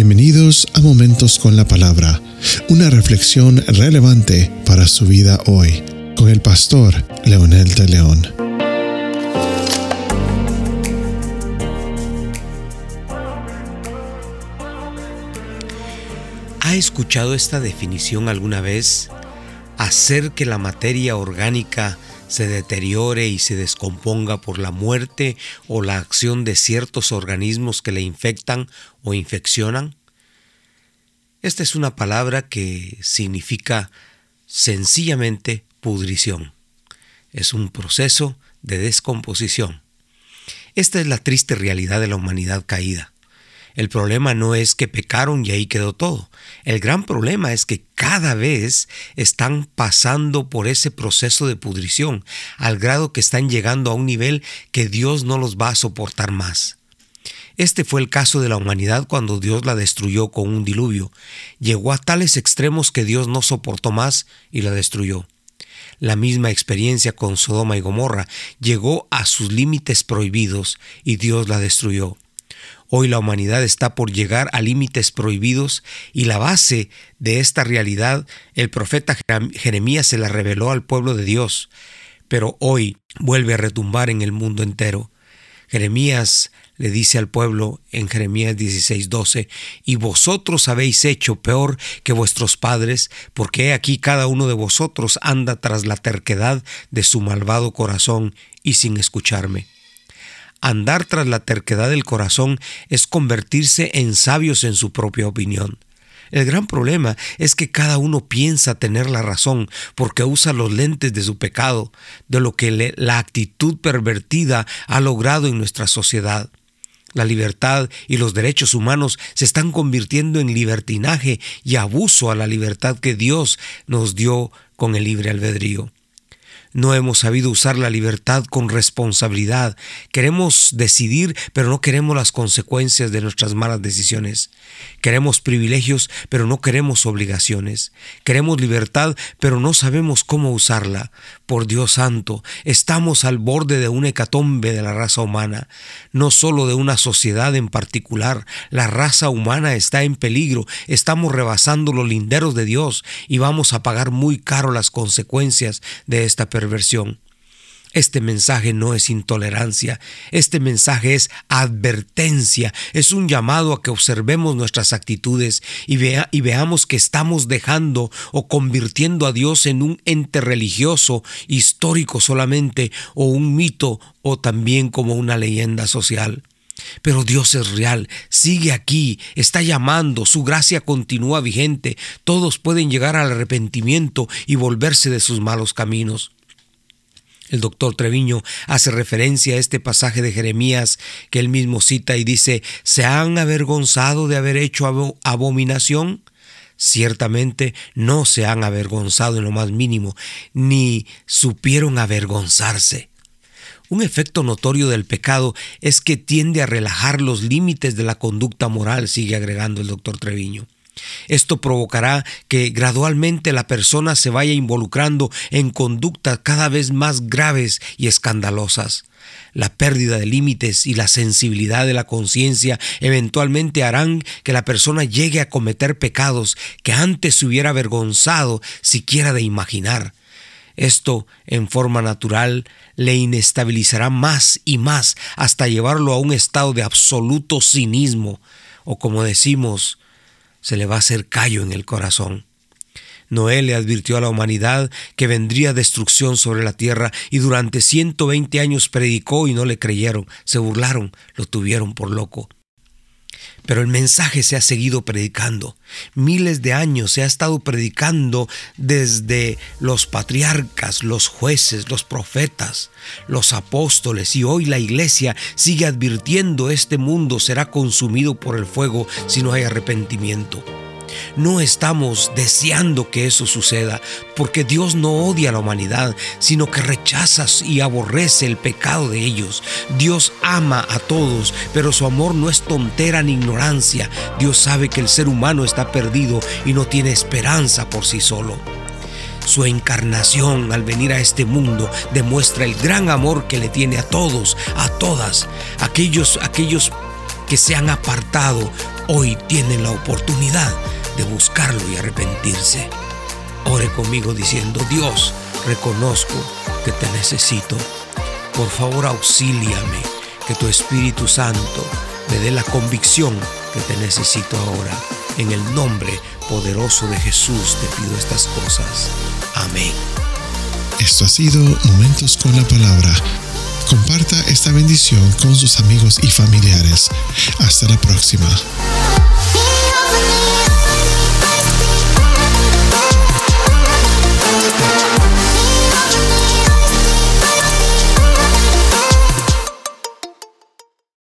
Bienvenidos a Momentos con la Palabra, una reflexión relevante para su vida hoy, con el pastor Leonel de León. ¿Ha escuchado esta definición alguna vez? Hacer que la materia orgánica se deteriore y se descomponga por la muerte o la acción de ciertos organismos que le infectan o infeccionan? Esta es una palabra que significa sencillamente pudrición. Es un proceso de descomposición. Esta es la triste realidad de la humanidad caída. El problema no es que pecaron y ahí quedó todo. El gran problema es que cada vez están pasando por ese proceso de pudrición, al grado que están llegando a un nivel que Dios no los va a soportar más. Este fue el caso de la humanidad cuando Dios la destruyó con un diluvio. Llegó a tales extremos que Dios no soportó más y la destruyó. La misma experiencia con Sodoma y Gomorra llegó a sus límites prohibidos y Dios la destruyó. Hoy la humanidad está por llegar a límites prohibidos y la base de esta realidad el profeta Jeremías se la reveló al pueblo de Dios, pero hoy vuelve a retumbar en el mundo entero. Jeremías le dice al pueblo en Jeremías 16:12, y vosotros habéis hecho peor que vuestros padres, porque aquí cada uno de vosotros anda tras la terquedad de su malvado corazón y sin escucharme. Andar tras la terquedad del corazón es convertirse en sabios en su propia opinión. El gran problema es que cada uno piensa tener la razón porque usa los lentes de su pecado, de lo que la actitud pervertida ha logrado en nuestra sociedad. La libertad y los derechos humanos se están convirtiendo en libertinaje y abuso a la libertad que Dios nos dio con el libre albedrío. No hemos sabido usar la libertad con responsabilidad. Queremos decidir, pero no queremos las consecuencias de nuestras malas decisiones. Queremos privilegios, pero no queremos obligaciones. Queremos libertad, pero no sabemos cómo usarla. Por Dios santo, estamos al borde de una hecatombe de la raza humana, no solo de una sociedad en particular. La raza humana está en peligro, estamos rebasando los linderos de Dios y vamos a pagar muy caro las consecuencias de esta perversión. Este mensaje no es intolerancia, este mensaje es advertencia, es un llamado a que observemos nuestras actitudes y, vea, y, veamos que estamos dejando o convirtiendo a Dios en un ente religioso, histórico solamente, o un mito, o también como una leyenda social. Pero Dios es real, sigue aquí, está llamando, su gracia continúa vigente, todos pueden llegar al arrepentimiento y volverse de sus malos caminos. El doctor Treviño hace referencia a este pasaje de Jeremías que él mismo cita y dice, ¿se han avergonzado de haber hecho abominación? Ciertamente no se han avergonzado en lo más mínimo, ni supieron avergonzarse. Un efecto notorio del pecado es que tiende a relajar los límites de la conducta moral, sigue agregando el doctor Treviño. Esto provocará que gradualmente la persona se vaya involucrando en conductas cada vez más graves y escandalosas. La pérdida de límites y la sensibilidad de la conciencia eventualmente harán que la persona llegue a cometer pecados que antes se hubiera avergonzado siquiera de imaginar. Esto, en forma natural, le inestabilizará más y más hasta llevarlo a un estado de absoluto cinismo, o como decimos, se le va a hacer callo en el corazón. Noé le advirtió a la humanidad que vendría destrucción sobre la tierra y durante 120 años predicó y no le creyeron, se burlaron, lo tuvieron por loco. Pero el mensaje se ha seguido predicando. Miles de años se ha estado predicando desde los patriarcas, los jueces, los profetas, los apóstoles y hoy la iglesia sigue advirtiendo este mundo será consumido por el fuego si no hay arrepentimiento. No estamos deseando que eso suceda, porque Dios no odia a la humanidad, sino que rechaza y aborrece el pecado de ellos. Dios ama a todos, pero su amor no es tontera ni ignorancia. Dios sabe que el ser humano está perdido y no tiene esperanza por sí solo. Su encarnación al venir a este mundo demuestra el gran amor que le tiene a todos, a todas, aquellos, aquellos que se han apartado Hoy tienen la oportunidad de buscarlo y arrepentirse. Ore conmigo diciendo, Dios, reconozco que te necesito. Por favor, auxíliame, que tu Espíritu Santo me dé la convicción que te necesito ahora. En el nombre poderoso de Jesús te pido estas cosas. Amén. Esto ha sido Momentos con la Palabra. Comparta esta bendición con sus amigos y familiares. Hasta la próxima.